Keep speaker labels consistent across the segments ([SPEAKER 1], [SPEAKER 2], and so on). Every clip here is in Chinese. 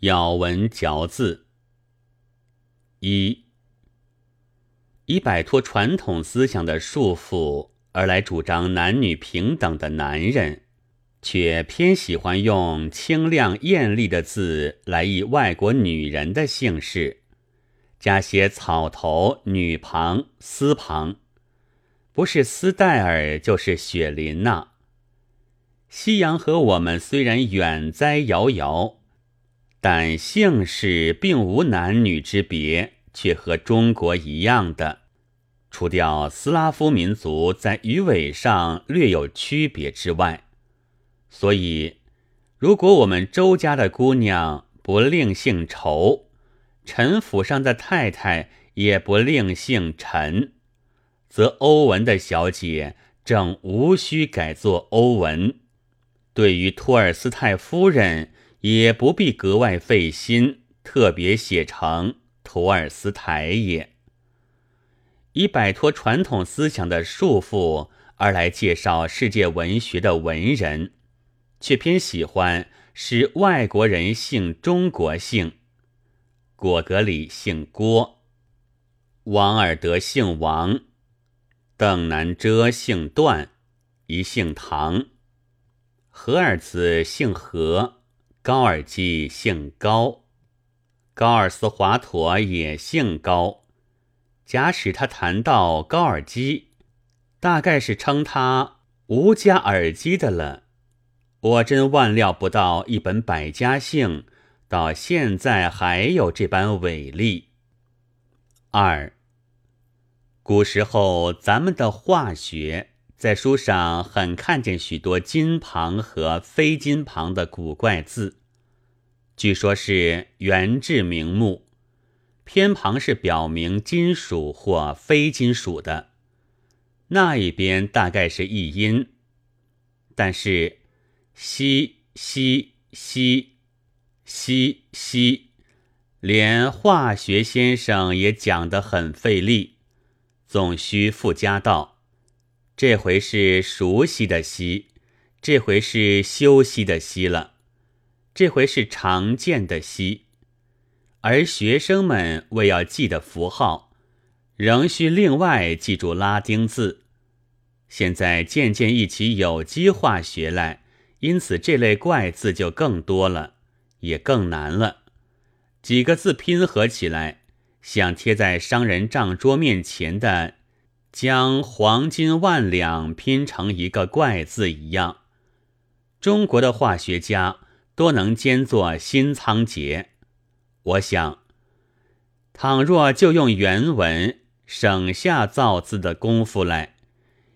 [SPEAKER 1] 咬文嚼字。一，以摆脱传统思想的束缚而来主张男女平等的男人，却偏喜欢用清亮艳丽的字来译外国女人的姓氏，加些草头、女旁、丝旁，不是斯戴尔就是雪琳娜。夕阳和我们虽然远哉遥遥。但姓氏并无男女之别，却和中国一样的，除掉斯拉夫民族在鱼尾上略有区别之外，所以，如果我们周家的姑娘不另姓仇，陈府上的太太也不另姓陈，则欧文的小姐正无需改作欧文。对于托尔斯泰夫人。也不必格外费心，特别写成托尔斯泰也，以摆脱传统思想的束缚而来介绍世界文学的文人，却偏喜欢使外国人姓中国姓。果戈里姓郭，王尔德姓王，邓南遮姓段，一姓唐，何尔兹姓何。高尔基姓高，高尔斯华佗也姓高。假使他谈到高尔基，大概是称他无加耳机的了。我真万料不到，一本百家姓到现在还有这般伟力。二，古时候咱们的化学。在书上很看见许多金旁和非金旁的古怪字，据说是原制名目，偏旁是表明金属或非金属的，那一边大概是译音。但是西西西西西，连化学先生也讲得很费力，总需附加道。这回是熟悉的“悉”，这回是休息的“息”了，这回是常见的“息”，而学生们为要记的符号，仍需另外记住拉丁字。现在渐渐一起有机化学来，因此这类怪字就更多了，也更难了。几个字拼合起来，像贴在商人账桌面前的。将黄金万两拼成一个怪字一样，中国的化学家多能兼作新仓颉。我想，倘若就用原文，省下造字的功夫来，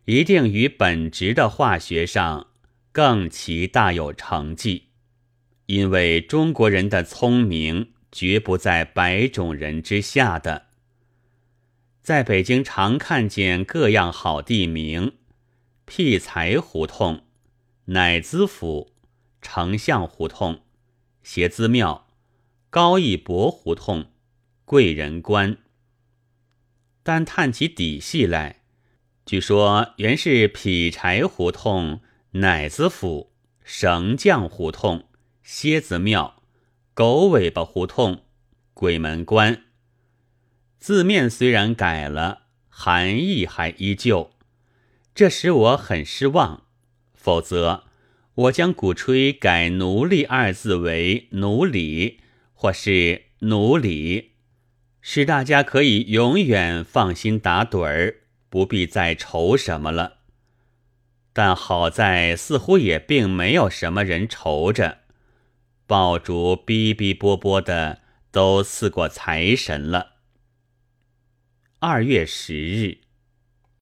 [SPEAKER 1] 一定于本职的化学上更其大有成绩。因为中国人的聪明绝不在百种人之下的。在北京常看见各样好地名：辟财胡同、乃资府、丞相胡同、协资庙、高义博胡同、贵人关。但探起底细来，据说原是劈柴胡同、乃子府、绳匠胡同、蝎子庙、狗尾巴胡同、鬼门关。字面虽然改了，含义还依旧，这使我很失望。否则，我将鼓吹改“奴隶”二字为“奴隶”或是“奴隶”，使大家可以永远放心打盹儿，不必再愁什么了。但好在似乎也并没有什么人愁着，爆竹哔哔啵啵的都赐过财神了。二月十日。